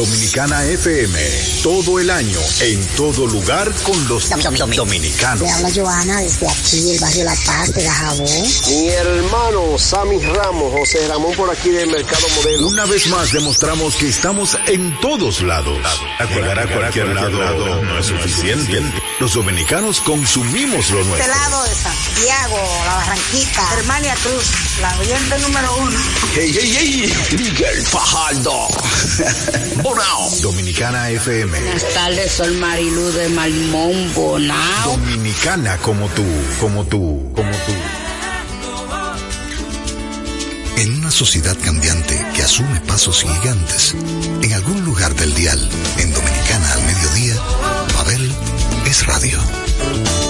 Dominicana FM, todo el año, en todo lugar con los dominicanos. Le habla Joana desde aquí, el barrio La Paz de Gajabó. Mi hermano Sammy Ramos, José Ramón por aquí del Mercado Modelo. Una vez más demostramos que estamos en todos lados. Llegar a cualquier lado no es suficiente. Los dominicanos consumimos lo nuestro. Este lado de Santiago, La Barranquita, Germania Cruz, la oyente número uno. ¡Hey, hey, hey! Miguel Fajardo. Bonao. Dominicana FM. Buenas tardes, soy Marilu de Malimón Bonao. Dominicana como tú, como tú, como tú. En una sociedad cambiante que asume pasos gigantes, en algún lugar del dial, en Dominicana al mediodía, radio.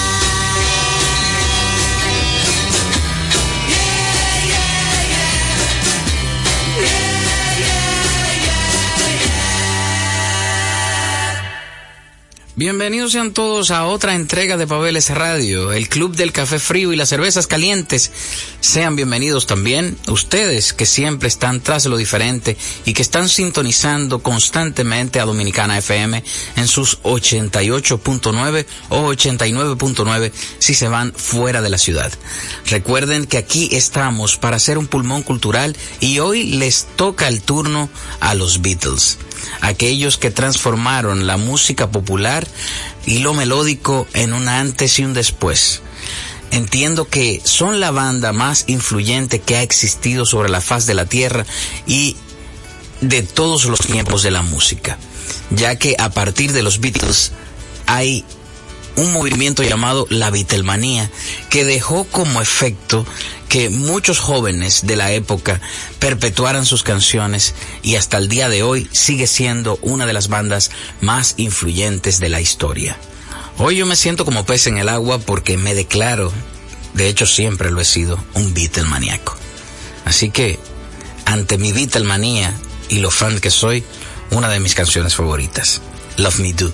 Bienvenidos sean todos a otra entrega de Pabeles Radio, el club del café frío y las cervezas calientes. Sean bienvenidos también ustedes que siempre están tras lo diferente y que están sintonizando constantemente a Dominicana FM en sus 88.9 o 89.9 si se van fuera de la ciudad. Recuerden que aquí estamos para hacer un pulmón cultural y hoy les toca el turno a los Beatles aquellos que transformaron la música popular y lo melódico en un antes y un después. Entiendo que son la banda más influyente que ha existido sobre la faz de la tierra y de todos los tiempos de la música, ya que a partir de los Beatles hay un movimiento llamado la Beatlemanía que dejó como efecto que muchos jóvenes de la época perpetuaran sus canciones y hasta el día de hoy sigue siendo una de las bandas más influyentes de la historia. Hoy yo me siento como pez en el agua porque me declaro, de hecho siempre lo he sido, un Beatlemaníaco. Así que, ante mi Beatlemanía y lo fan que soy, una de mis canciones favoritas, Love Me Do.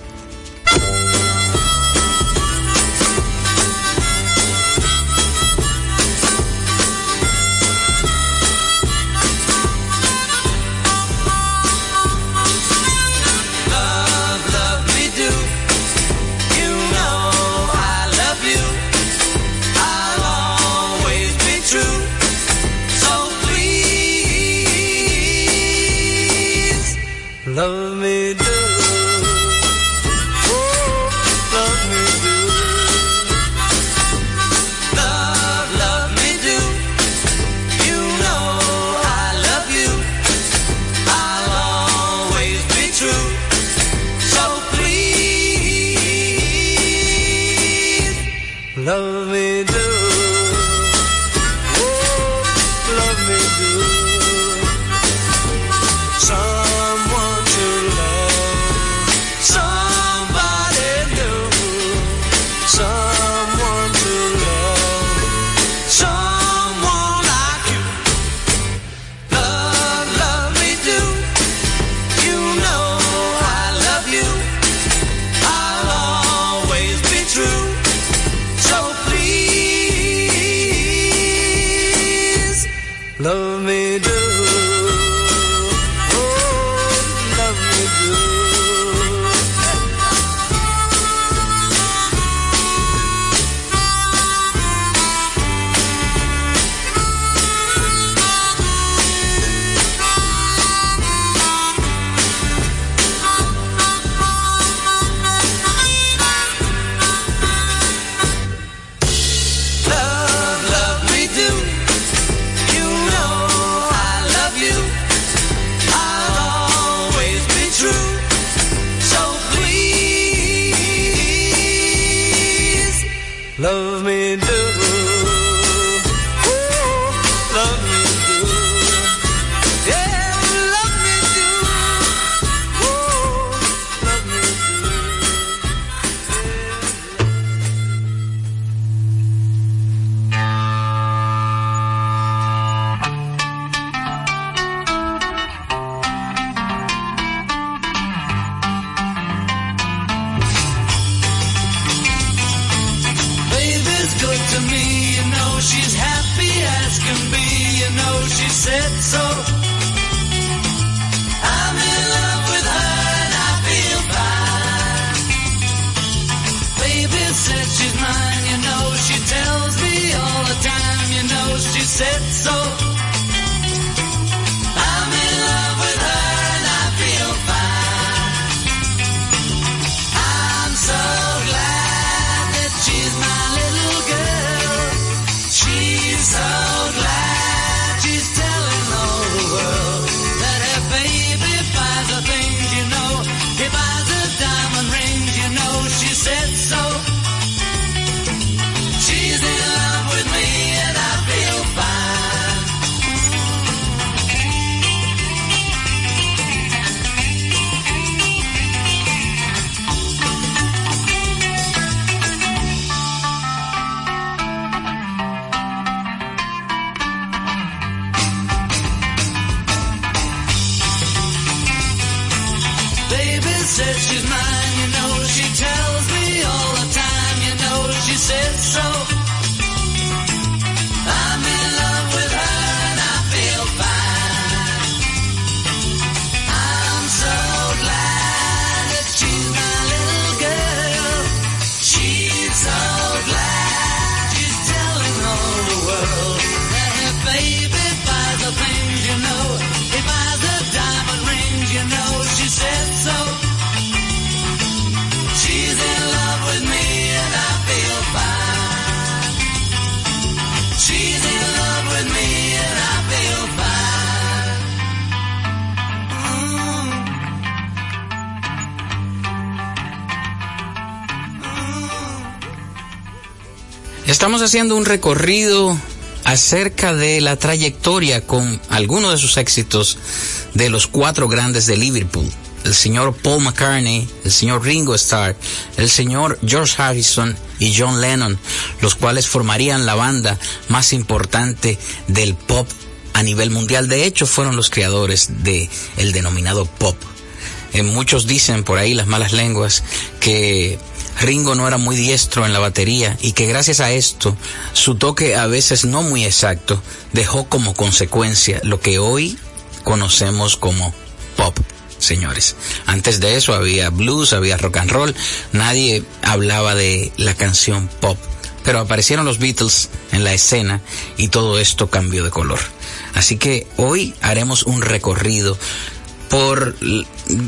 She's mine, Estamos haciendo un recorrido acerca de la trayectoria con algunos de sus éxitos de los cuatro grandes de Liverpool. El señor Paul McCartney, el señor Ringo Starr, el señor George Harrison y John Lennon, los cuales formarían la banda más importante del pop a nivel mundial. De hecho, fueron los creadores de el denominado pop. Eh, muchos dicen por ahí las malas lenguas que Ringo no era muy diestro en la batería y que gracias a esto su toque a veces no muy exacto dejó como consecuencia lo que hoy conocemos como pop. Señores, antes de eso había blues, había rock and roll, nadie hablaba de la canción pop, pero aparecieron los Beatles en la escena y todo esto cambió de color. Así que hoy haremos un recorrido por,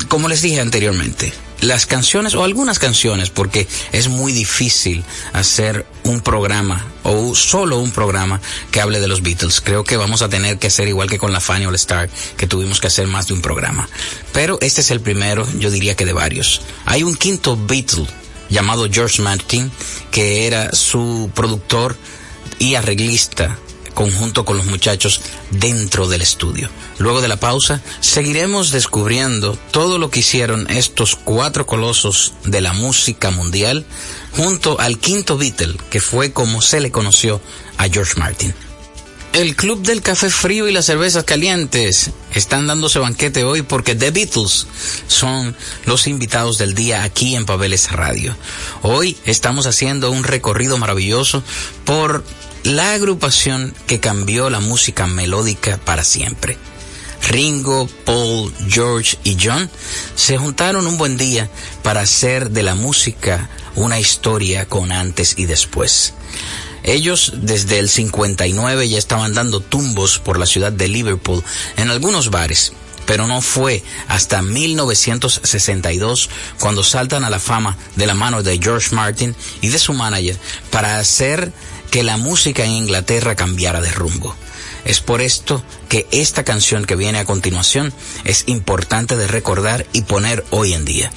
como les dije anteriormente, las canciones o algunas canciones, porque es muy difícil hacer un programa o solo un programa que hable de los Beatles. Creo que vamos a tener que hacer igual que con la Fanny All Star, que tuvimos que hacer más de un programa. Pero este es el primero, yo diría que de varios. Hay un quinto Beatle llamado George Martin, que era su productor y arreglista conjunto con los muchachos dentro del estudio. Luego de la pausa, seguiremos descubriendo todo lo que hicieron estos cuatro colosos de la música mundial junto al quinto Beatle, que fue como se le conoció a George Martin. El Club del Café Frío y las Cervezas Calientes están dándose banquete hoy porque The Beatles son los invitados del día aquí en Pabeles Radio. Hoy estamos haciendo un recorrido maravilloso por la agrupación que cambió la música melódica para siempre. Ringo, Paul, George y John se juntaron un buen día para hacer de la música una historia con antes y después. Ellos desde el 59 ya estaban dando tumbos por la ciudad de Liverpool en algunos bares, pero no fue hasta 1962 cuando saltan a la fama de la mano de George Martin y de su manager para hacer que la música en Inglaterra cambiara de rumbo. Es por esto que esta canción que viene a continuación es importante de recordar y poner hoy en día,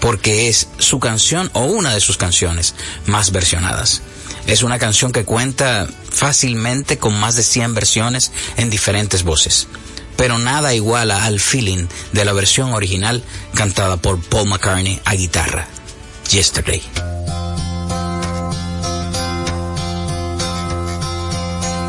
porque es su canción o una de sus canciones más versionadas. Es una canción que cuenta fácilmente con más de 100 versiones en diferentes voces, pero nada iguala al feeling de la versión original cantada por Paul McCartney a guitarra, Yesterday.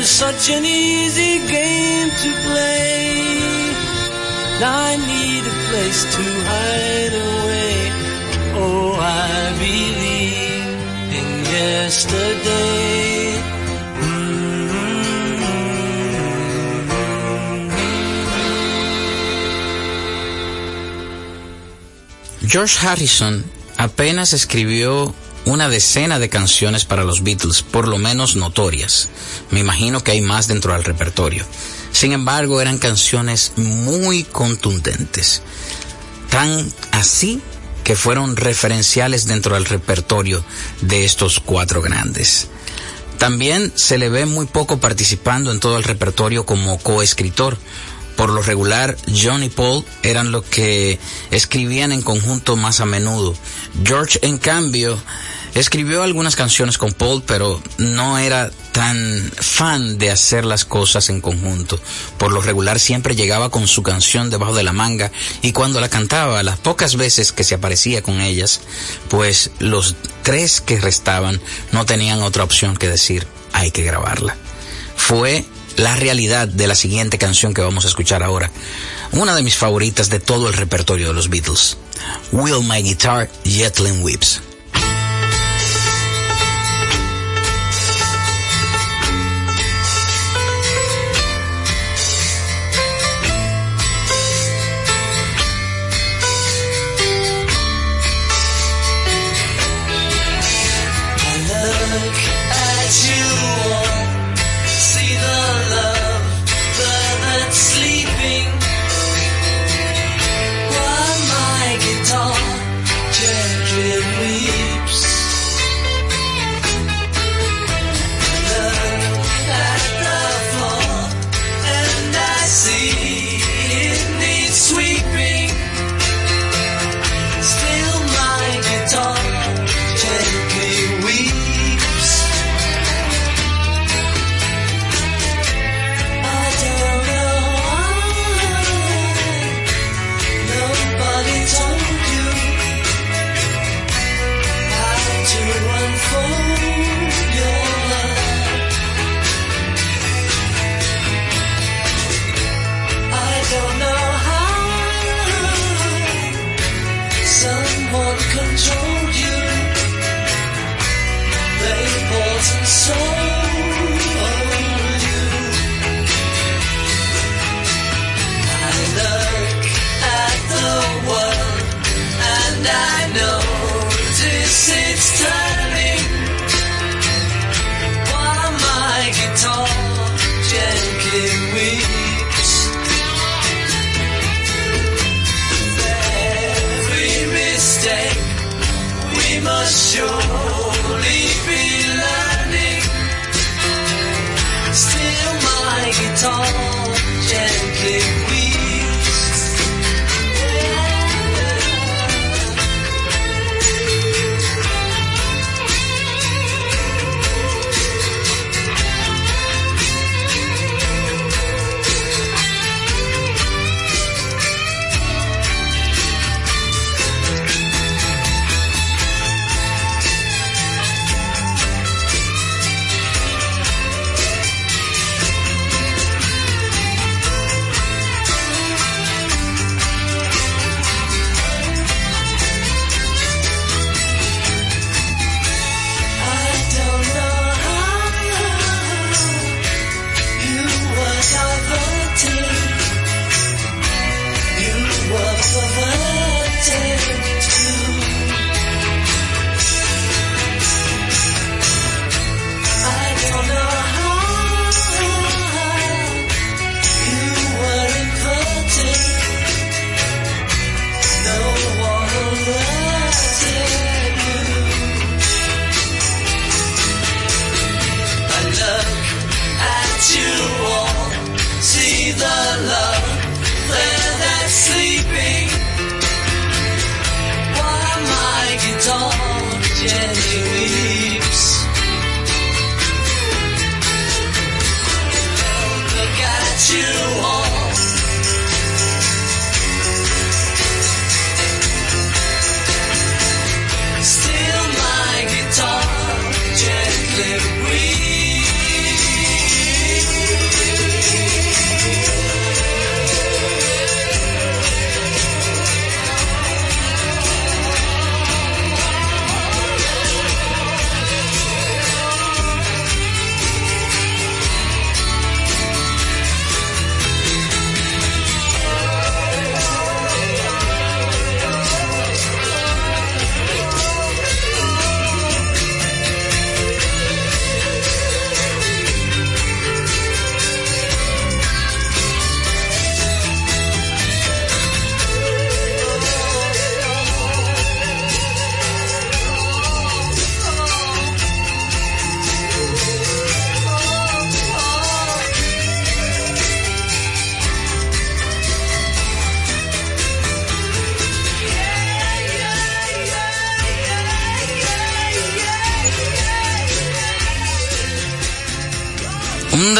Was such an easy game to play. Now I need a place to hide away. Oh, I believe in yesterday. George Harrison apenas escribió una decena de canciones para los Beatles, por lo menos notorias. Me imagino que hay más dentro del repertorio. Sin embargo, eran canciones muy contundentes. Tan así que fueron referenciales dentro del repertorio de estos cuatro grandes. También se le ve muy poco participando en todo el repertorio como coescritor. Por lo regular, John y Paul eran los que escribían en conjunto más a menudo. George, en cambio, escribió algunas canciones con Paul, pero no era tan fan de hacer las cosas en conjunto. Por lo regular siempre llegaba con su canción debajo de la manga y cuando la cantaba, las pocas veces que se aparecía con ellas, pues los tres que restaban no tenían otra opción que decir, hay que grabarla. Fue la realidad de la siguiente canción que vamos a escuchar ahora. Una de mis favoritas de todo el repertorio de los Beatles. Will My Guitar Jetlin Whips.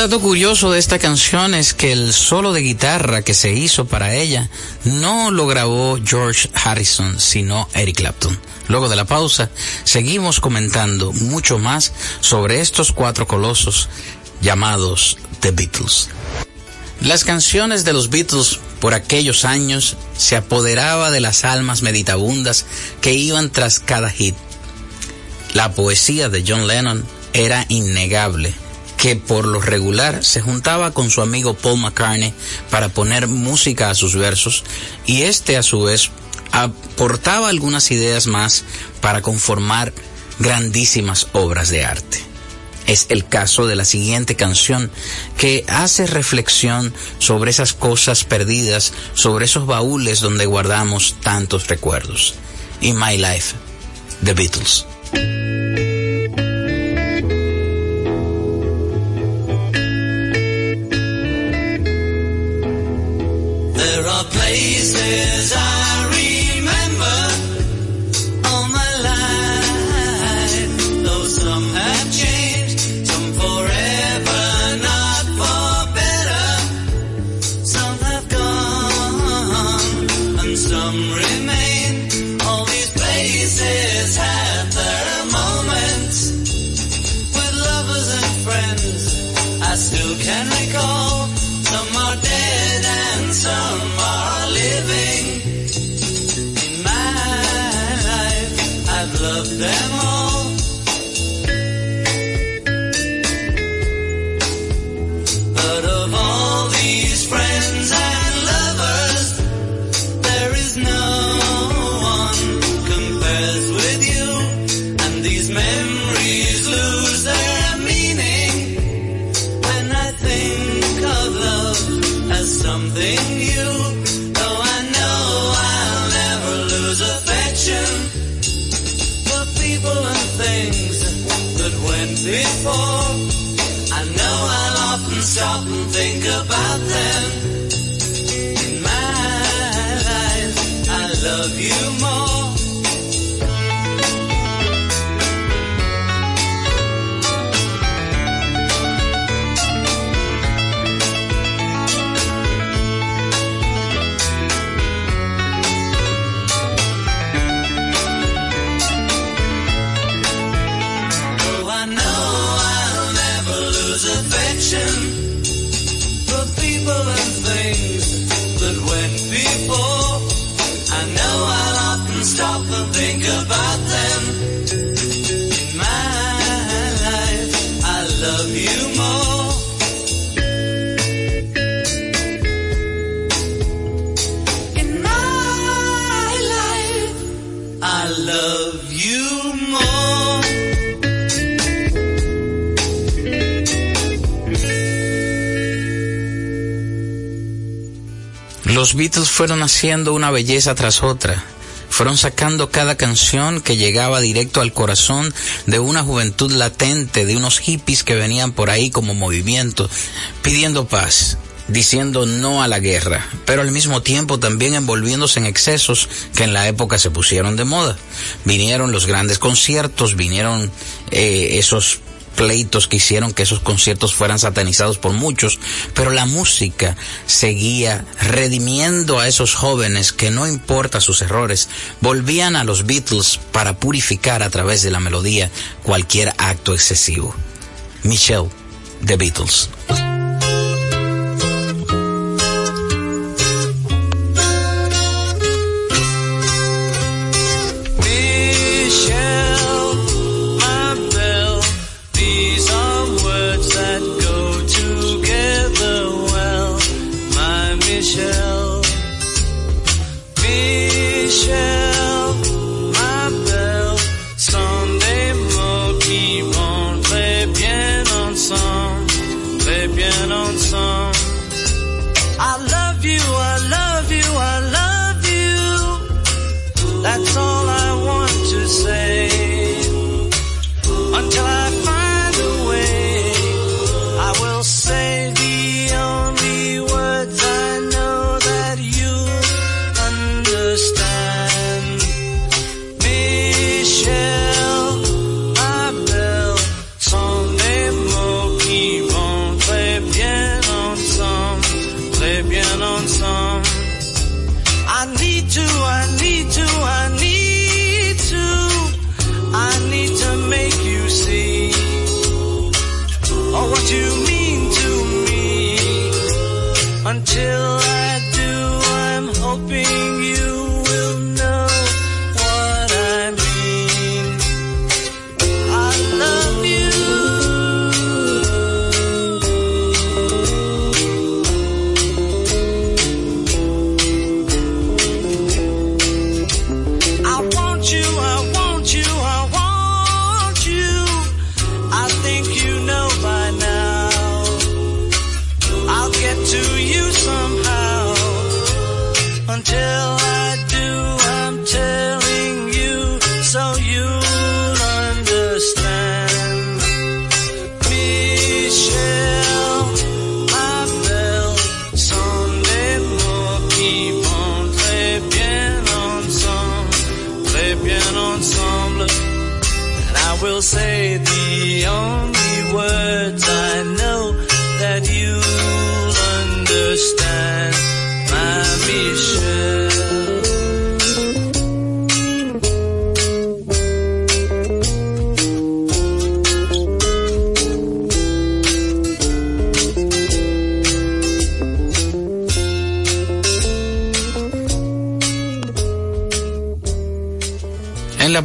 Dato curioso de esta canción es que el solo de guitarra que se hizo para ella no lo grabó George Harrison, sino Eric Clapton. Luego de la pausa, seguimos comentando mucho más sobre estos cuatro colosos llamados The Beatles. Las canciones de los Beatles por aquellos años se apoderaba de las almas meditabundas que iban tras cada hit. La poesía de John Lennon era innegable que por lo regular se juntaba con su amigo Paul McCartney para poner música a sus versos y este a su vez aportaba algunas ideas más para conformar grandísimas obras de arte. Es el caso de la siguiente canción que hace reflexión sobre esas cosas perdidas, sobre esos baúles donde guardamos tantos recuerdos. In My Life, The Beatles. Places I Los Beatles fueron haciendo una belleza tras otra. Fueron sacando cada canción que llegaba directo al corazón de una juventud latente, de unos hippies que venían por ahí como movimiento, pidiendo paz, diciendo no a la guerra, pero al mismo tiempo también envolviéndose en excesos que en la época se pusieron de moda. Vinieron los grandes conciertos, vinieron eh, esos pleitos que hicieron que esos conciertos fueran satanizados por muchos, pero la música seguía redimiendo a esos jóvenes que no importa sus errores, volvían a los Beatles para purificar a través de la melodía cualquier acto excesivo. Michelle, The Beatles.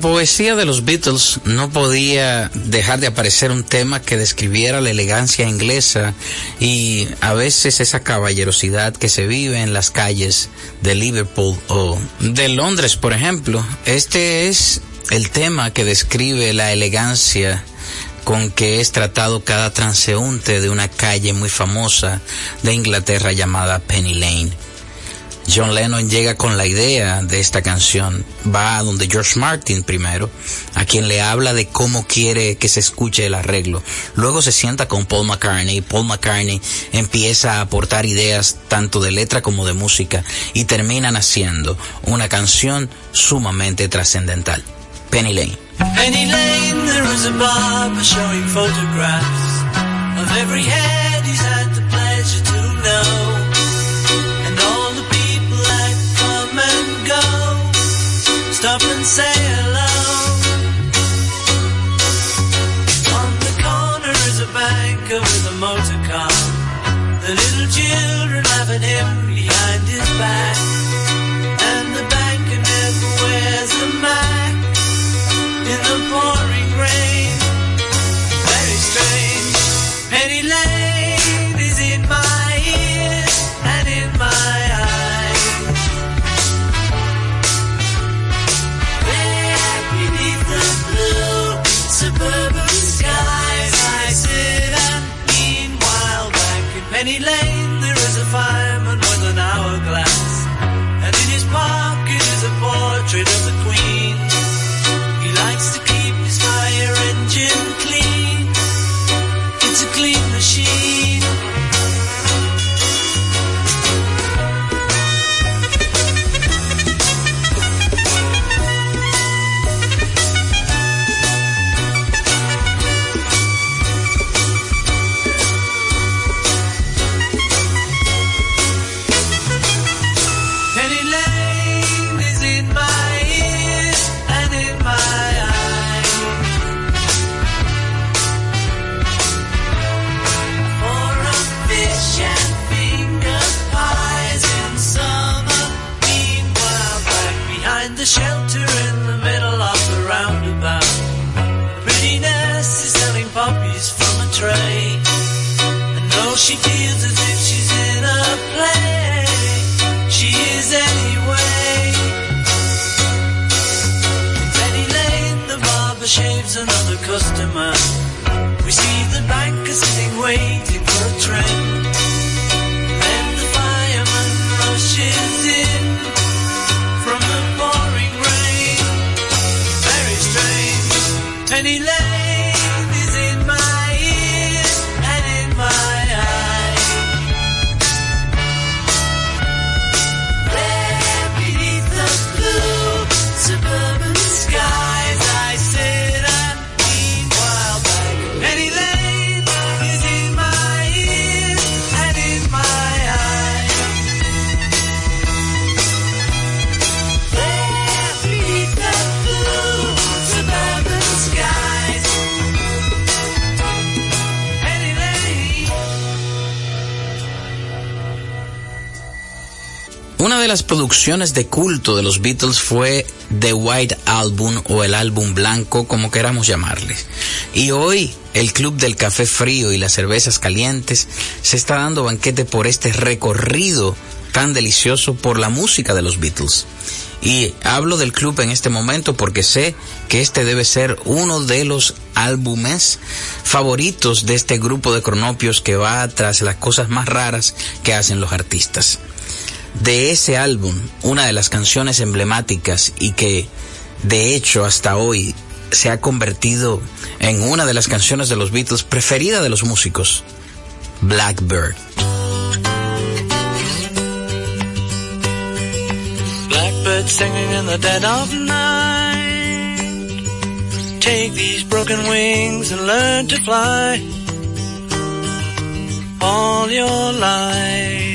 Poesía de los Beatles no podía dejar de aparecer un tema que describiera la elegancia inglesa y a veces esa caballerosidad que se vive en las calles de Liverpool o de Londres, por ejemplo. Este es el tema que describe la elegancia con que es tratado cada transeúnte de una calle muy famosa de Inglaterra llamada Penny Lane. John Lennon llega con la idea de esta canción, va a donde George Martin primero, a quien le habla de cómo quiere que se escuche el arreglo. Luego se sienta con Paul McCartney, Paul McCartney empieza a aportar ideas tanto de letra como de música y terminan haciendo una canción sumamente trascendental. Penny Lane. Penny Lane, there is a showing photographs of every head he's had the pleasure to know. Say the shelter in the middle of the roundabout, pretty Ness is selling poppies from a tray. And though she feels as if she's in a play, she is anyway. In Penny Lane, the barber shaves another customer. De las producciones de culto de los Beatles fue The White Album o el álbum blanco, como queramos llamarle. Y hoy el Club del Café Frío y las Cervezas Calientes se está dando banquete por este recorrido tan delicioso por la música de los Beatles. Y hablo del club en este momento porque sé que este debe ser uno de los álbumes favoritos de este grupo de cronopios que va tras las cosas más raras que hacen los artistas de ese álbum, una de las canciones emblemáticas y que de hecho hasta hoy se ha convertido en una de las canciones de los Beatles preferida de los músicos, Blackbird. Blackbird singing in the dead of night. Take these broken wings and learn to fly all your life.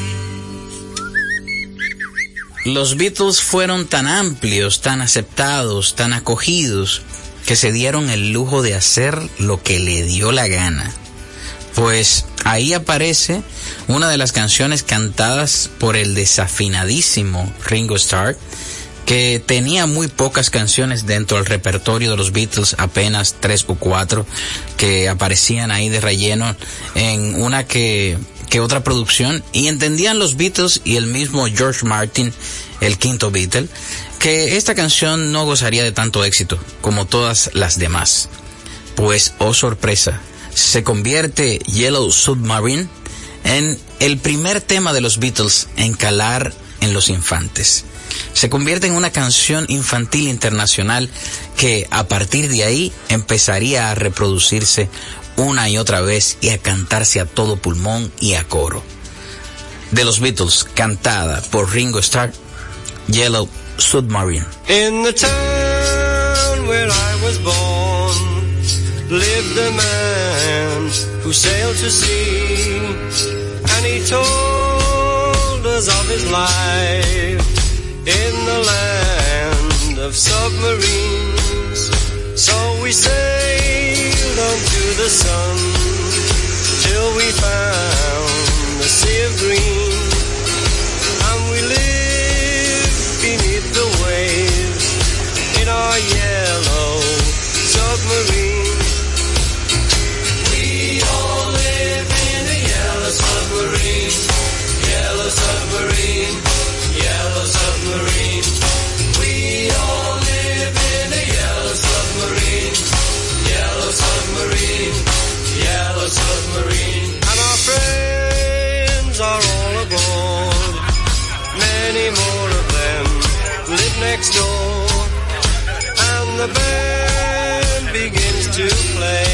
Los Beatles fueron tan amplios, tan aceptados, tan acogidos, que se dieron el lujo de hacer lo que le dio la gana. Pues ahí aparece una de las canciones cantadas por el desafinadísimo Ringo Starr, que tenía muy pocas canciones dentro del repertorio de los Beatles, apenas tres o cuatro que aparecían ahí de relleno en una que, que otra producción y entendían los Beatles y el mismo George Martin, el quinto Beatle, que esta canción no gozaría de tanto éxito como todas las demás. Pues, oh sorpresa, se convierte Yellow Submarine en el primer tema de los Beatles en calar en los infantes. Se convierte en una canción infantil internacional que a partir de ahí empezaría a reproducirse una y otra vez y a cantarse a todo pulmón y a coro. De los Beatles, cantada por Ringo Starr, Yellow Submarine. In the town where I was born lived a man who sailed to sea, and he told us of his life in the land of submarines. So we sailed on to the sun till we found the sea of green, and we lived beneath the waves in our yellow submarine. Next door. And the band begins to play.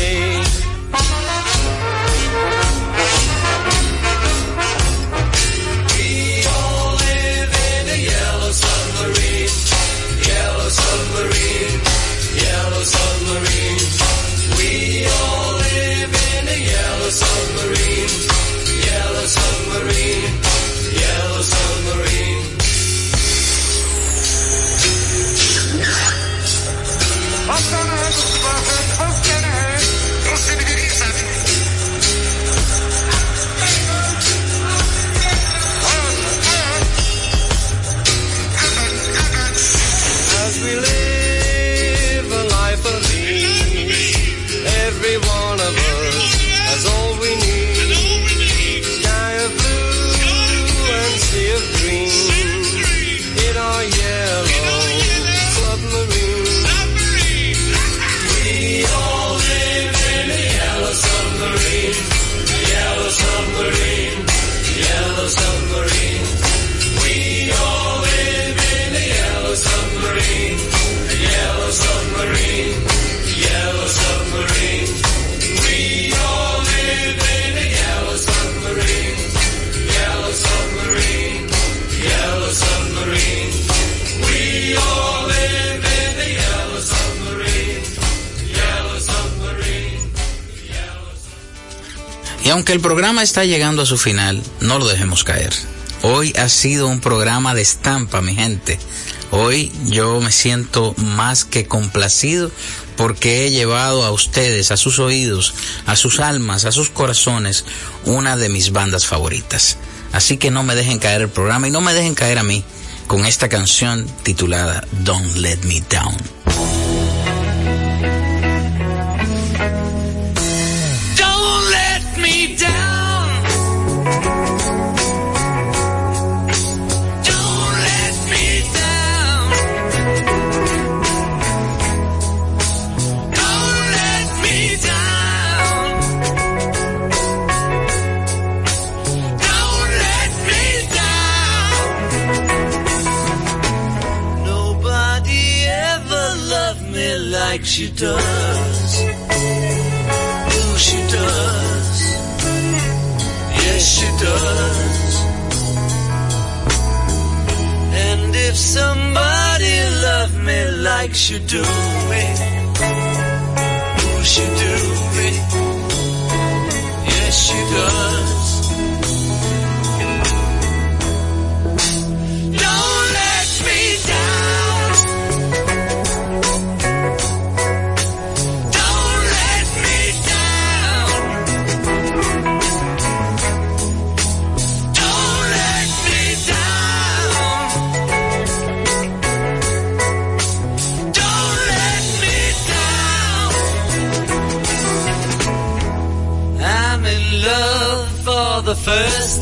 Aunque el programa está llegando a su final, no lo dejemos caer. Hoy ha sido un programa de estampa, mi gente. Hoy yo me siento más que complacido porque he llevado a ustedes, a sus oídos, a sus almas, a sus corazones, una de mis bandas favoritas. Así que no me dejen caer el programa y no me dejen caer a mí con esta canción titulada Don't Let Me Down. She does. Oh, she does. Yes, she does. And if somebody loved me like she do me, oh, she do me. Yes, she does.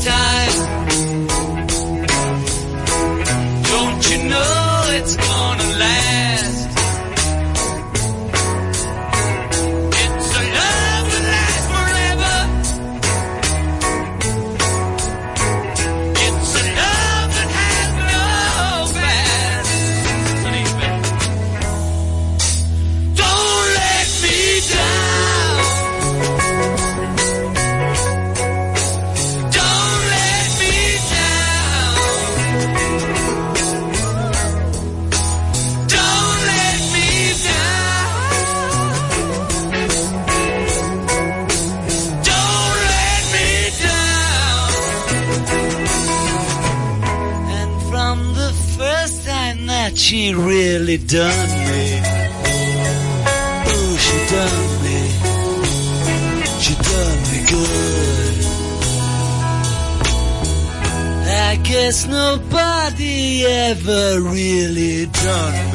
Time. She really done me, oh, she done me, she done me good. I guess nobody ever really done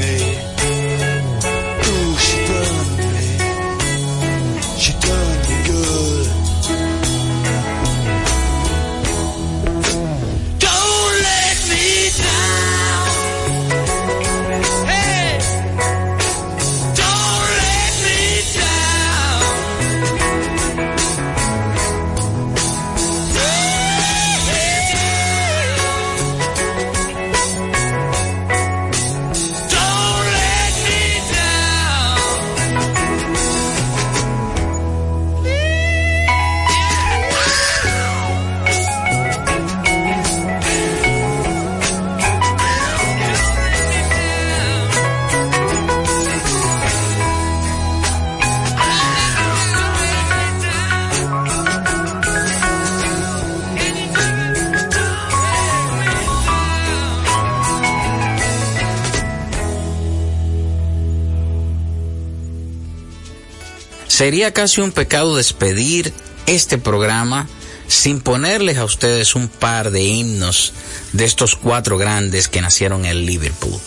Sería casi un pecado despedir este programa sin ponerles a ustedes un par de himnos de estos cuatro grandes que nacieron en Liverpool.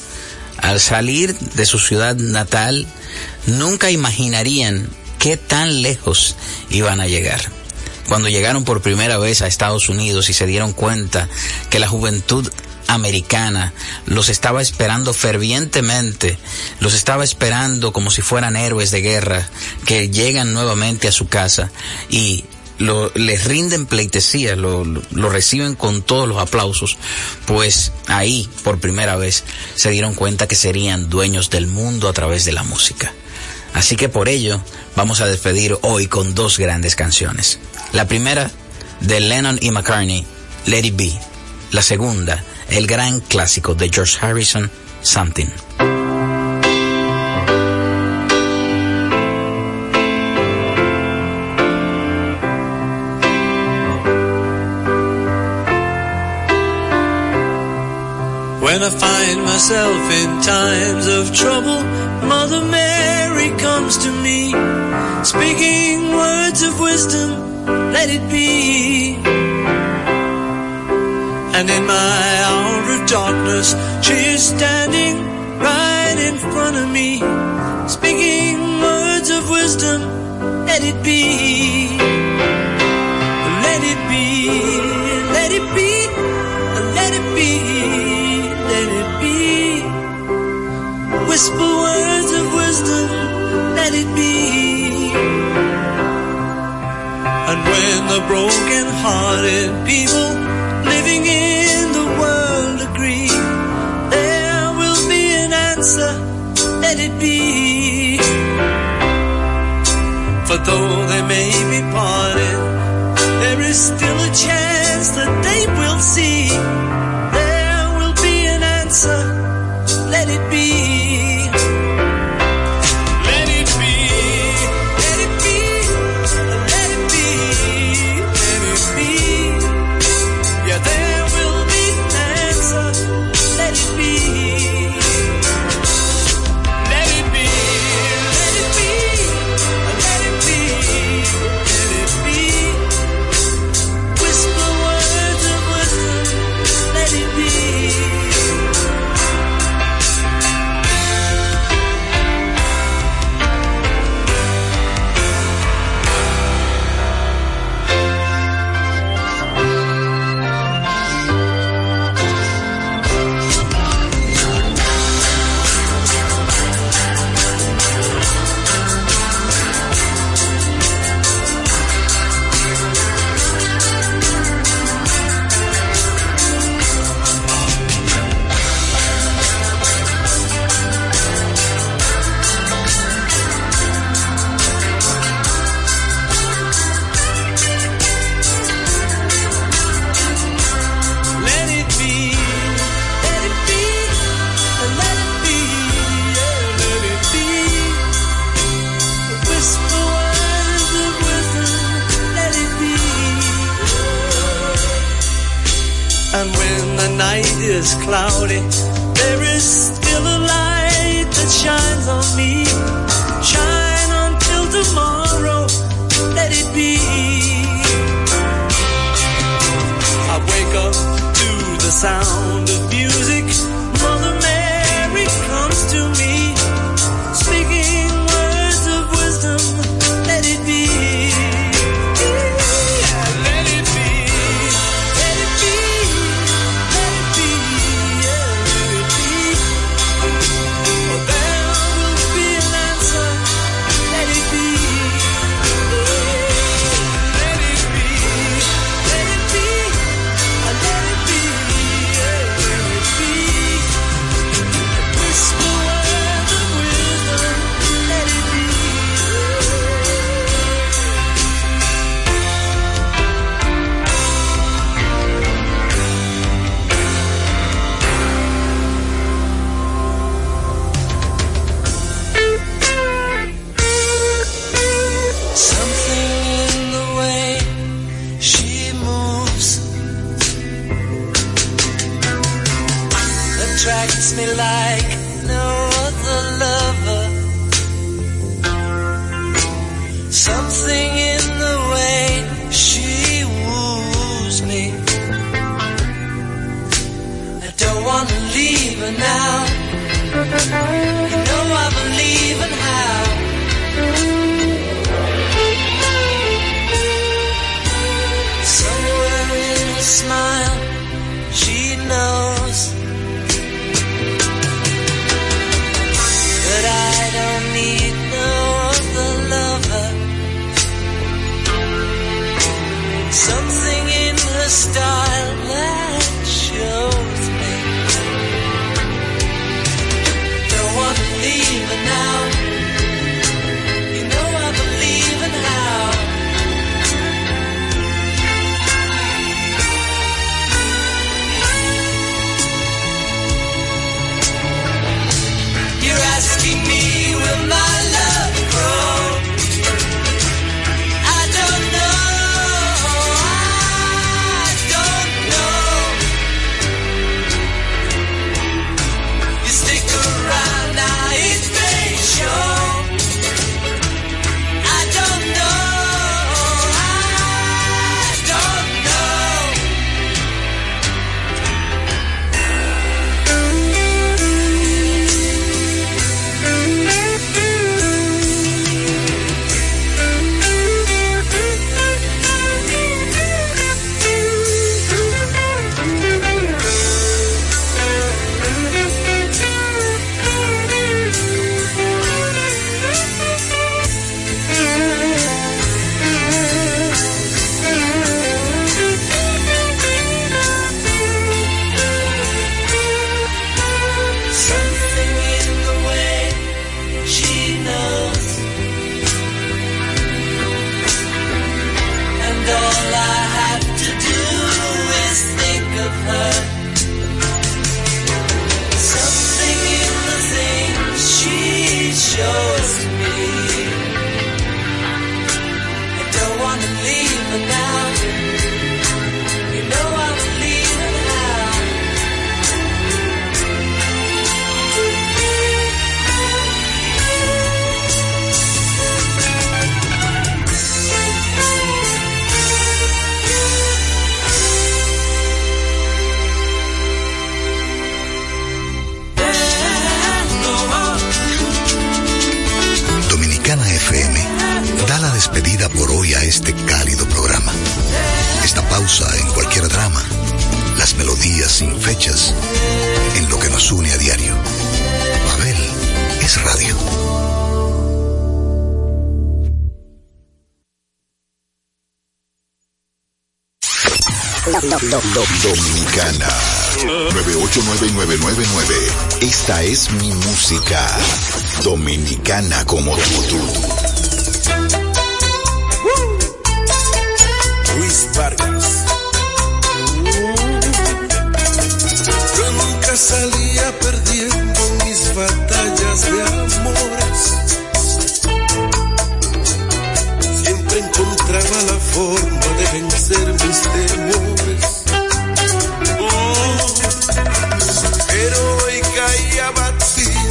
Al salir de su ciudad natal, nunca imaginarían qué tan lejos iban a llegar. Cuando llegaron por primera vez a Estados Unidos y se dieron cuenta que la juventud americana los estaba esperando fervientemente, los estaba esperando como si fueran héroes de guerra que llegan nuevamente a su casa y les rinden pleitesía, lo, lo reciben con todos los aplausos, pues ahí por primera vez se dieron cuenta que serían dueños del mundo a través de la música. Así que por ello vamos a despedir hoy con dos grandes canciones. La primera de Lennon y McCartney, Let It Be. La segunda, el gran clásico de George Harrison, Something. When I find myself in times of trouble, Mother Mary comes to me, speaking words of wisdom, let it be. And in my hour of darkness, she is standing right in front of me, speaking words of wisdom, let it be. Let it be, let it be, let it be, let it be. Whisper words of wisdom, let it be. And when the broken hearted people that they will see.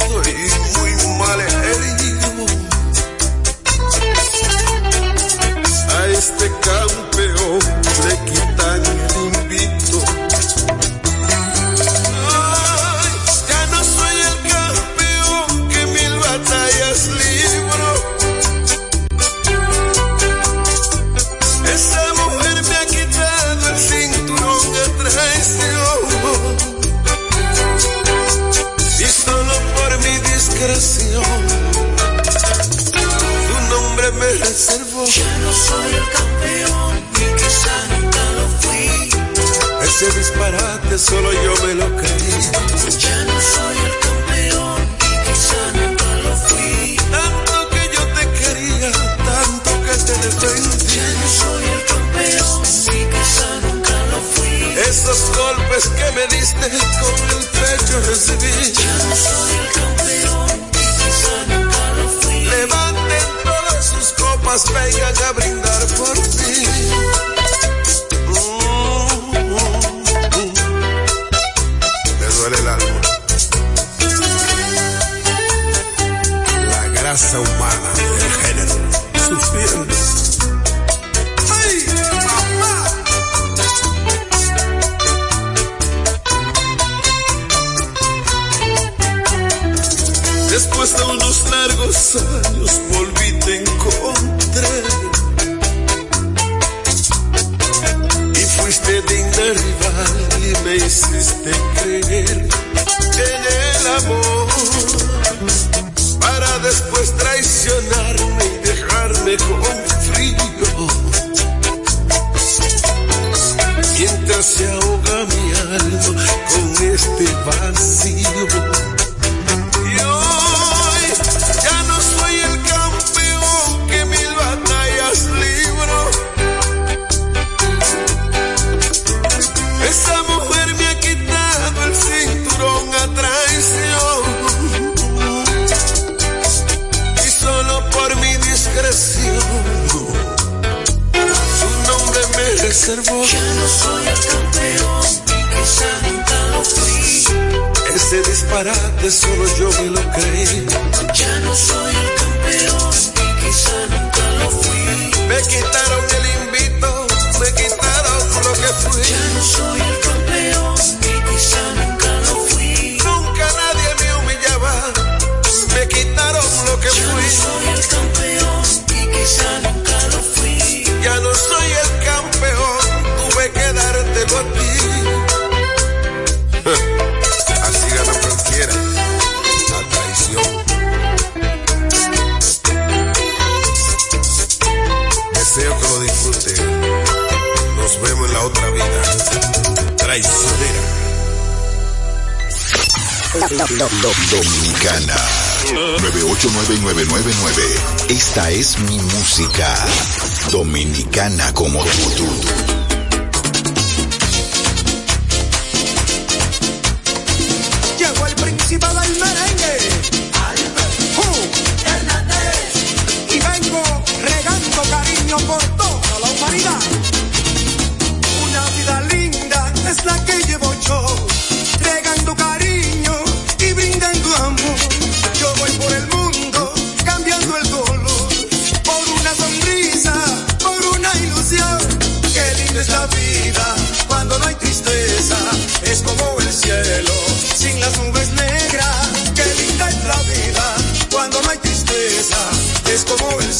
Abatido y 89999. Esta es mi música. Dominicana como tú.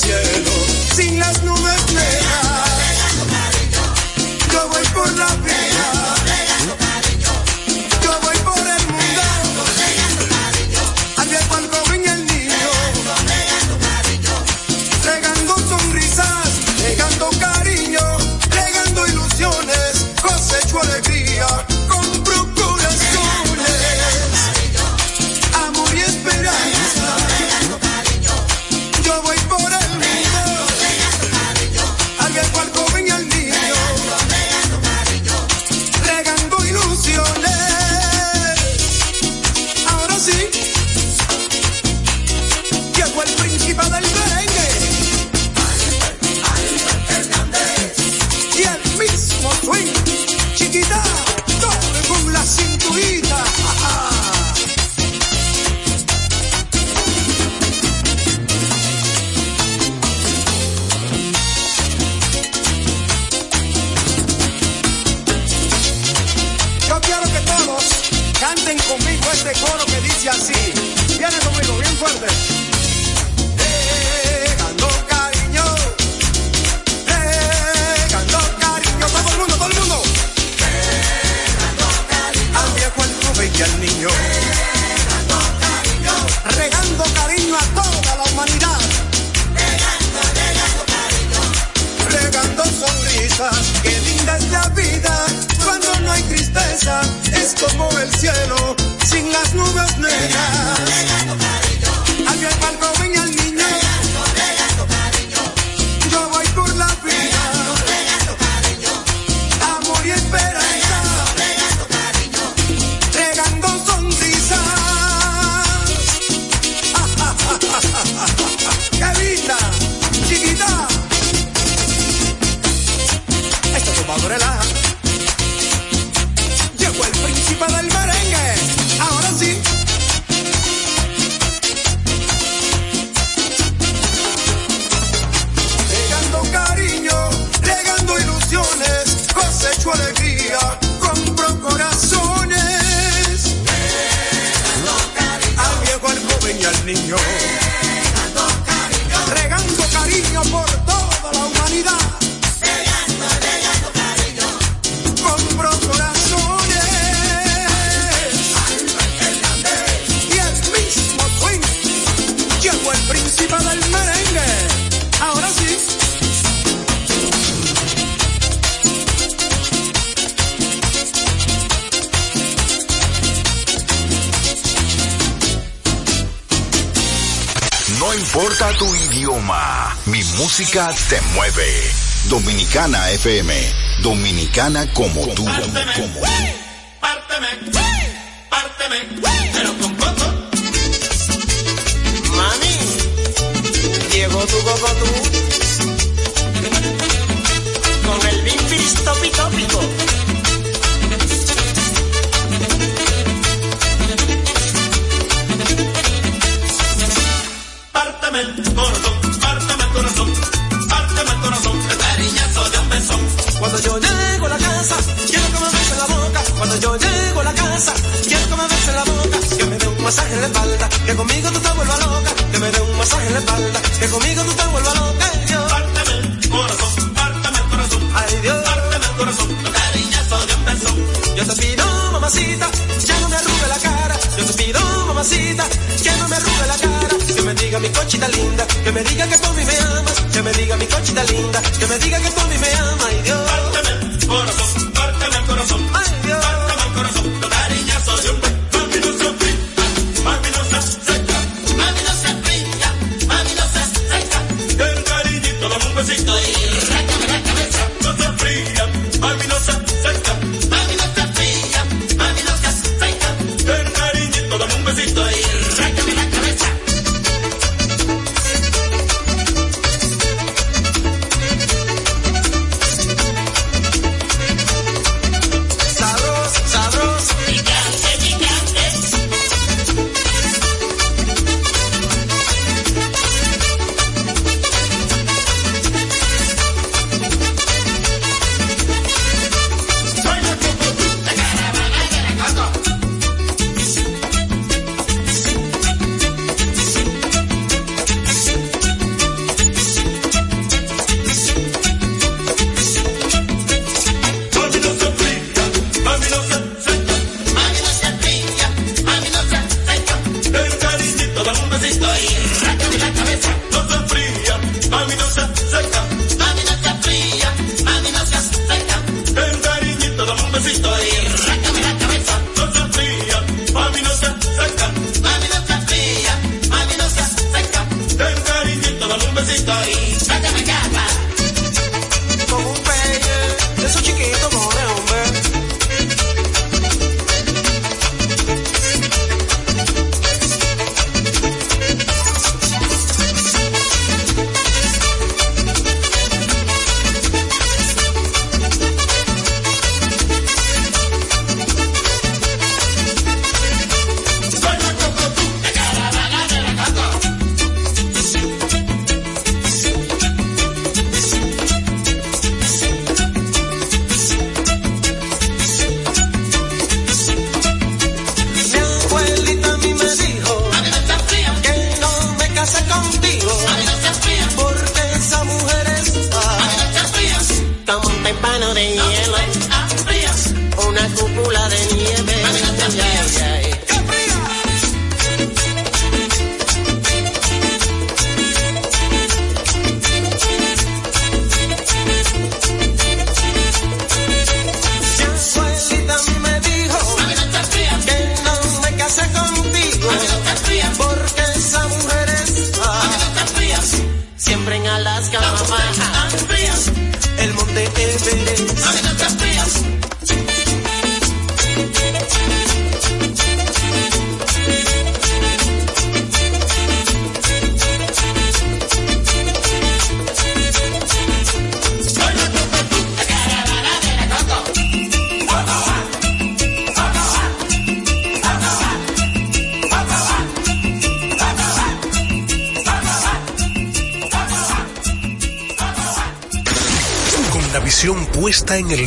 Yeah. música te mueve. Dominicana FM. Dominicana como tú. Como tú. mí me ama.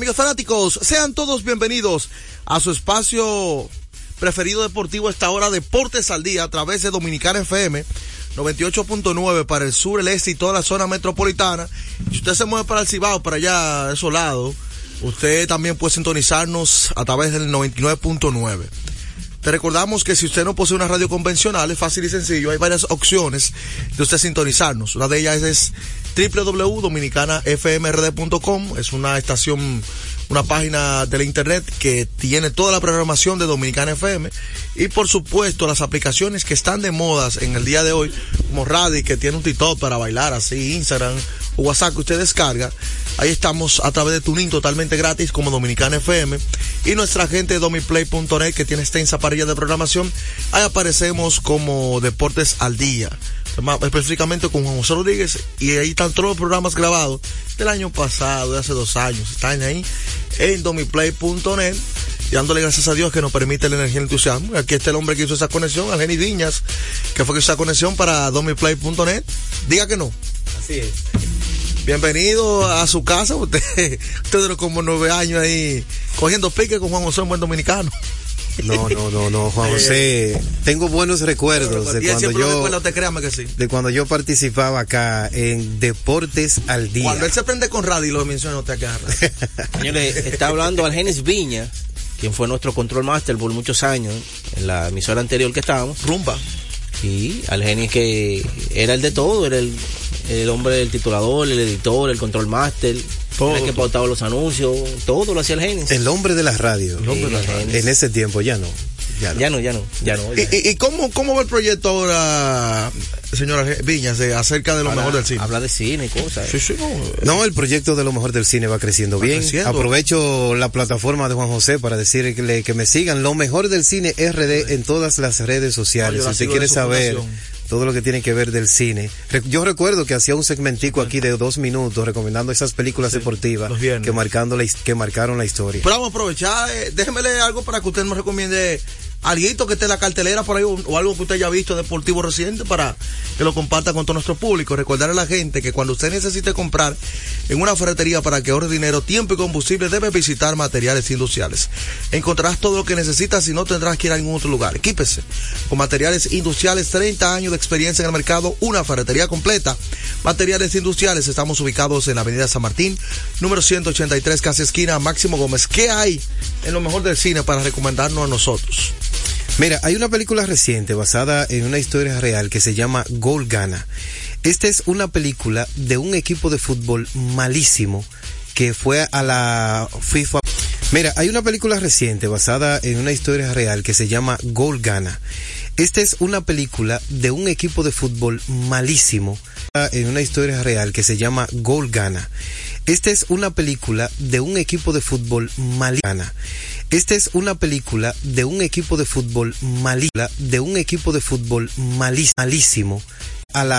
Amigos fanáticos, sean todos bienvenidos a su espacio preferido deportivo esta hora Deportes al Día a través de Dominicana FM 98.9 para el sur, el este y toda la zona metropolitana. Si usted se mueve para el Cibao, para allá, de esos lados, usted también puede sintonizarnos a través del 99.9. Te recordamos que si usted no posee una radio convencional, es fácil y sencillo. Hay varias opciones de usted sintonizarnos. Una de ellas es www.dominicanafmrd.com. Es una estación, una página de la internet que tiene toda la programación de Dominicana FM. Y por supuesto, las aplicaciones que están de modas en el día de hoy, como Radi, que tiene un TikTok para bailar así, Instagram o WhatsApp que usted descarga. Ahí estamos a través de Tuning totalmente gratis como Dominicana FM y nuestra gente de domiplay.net que tiene extensa parrilla de programación. Ahí aparecemos como Deportes al Día, específicamente con Juan José Rodríguez y ahí están todos los programas grabados del año pasado, de hace dos años. Están ahí en domiplay.net y dándole gracias a Dios que nos permite la energía y el entusiasmo. Aquí está el hombre que hizo esa conexión, Algeni Viñas, que fue que hizo esa conexión para domiplay.net. Diga que no. Así es. Bienvenido a su casa, usted, usted duró como nueve años ahí cogiendo pique con Juan José, un buen dominicano. No, no, no, no, Juan José. Tengo buenos recuerdos de Y él cuando siempre lo yo recuerda, usted créame que sí. de cuando yo participaba acá en Deportes al Día. Cuando él se prende con radio y lo menciona, usted agarra. Señores, está hablando Algenis Viña, quien fue nuestro control master por muchos años en la emisora anterior que estábamos. Rumba. Sí, Algenis que era el de todo, era el, el hombre del titulador, el editor, el control master, Todo. el que pautaba los anuncios, todo lo hacía. El hombre de la radio. El hombre de la radio. En ese tiempo ya no. Ya no, ya no, ya no. Ya no ¿Y, y, y cómo, cómo va el proyecto ahora, señora Viñas, acerca de lo Habla- mejor del cine? Habla de cine y cosas. Sí, sí, no. No, el proyecto de lo mejor del cine va creciendo Va bien. creciendo. Aprovecho la plataforma de Juan José para decirle que me sigan lo mejor del cine RD en todas las redes sociales. No, si usted quiere saber fundación. Todo lo que tiene que ver del cine. Yo recuerdo que hacía un segmentico aquí de dos minutos recomendando esas películas deportivas que marcando la que marcaron la historia. Pero vamos a aprovechar, eh, déjeme leer algo para que usted nos recomiende Alguito que esté en la cartelera por ahí o, algo que usted haya visto deportivo reciente para que lo comparta con todo nuestro público. Recordarle a la gente que cuando usted necesite comprar en una ferretería para que ahorre dinero, tiempo y combustible, debe visitar materiales industriales. Encontrarás todo lo que necesitas y no tendrás que ir a ningún otro lugar. Equípese con materiales industriales, 30 años de experiencia en el mercado, una ferretería completa. Materiales industriales, estamos ubicados en la avenida San Martín, número 183, casi esquina, Máximo Gómez. ¿Qué hay en lo mejor del cine para recomendarnos a nosotros? Mira, hay una película reciente basada en una historia real que se llama Gol Gana. Esta es una película de un equipo de fútbol malísimo que fue a la FIFA. Mira, hay una película reciente basada en una historia real que se llama Gol Gana. Esta es una película de un equipo de fútbol malísimo en una historia real que se llama Gol Gana. Esta es una película de un equipo de fútbol malísimo. Esta es una película de un equipo de fútbol malísimo, de un equipo de fútbol malí- malísimo a la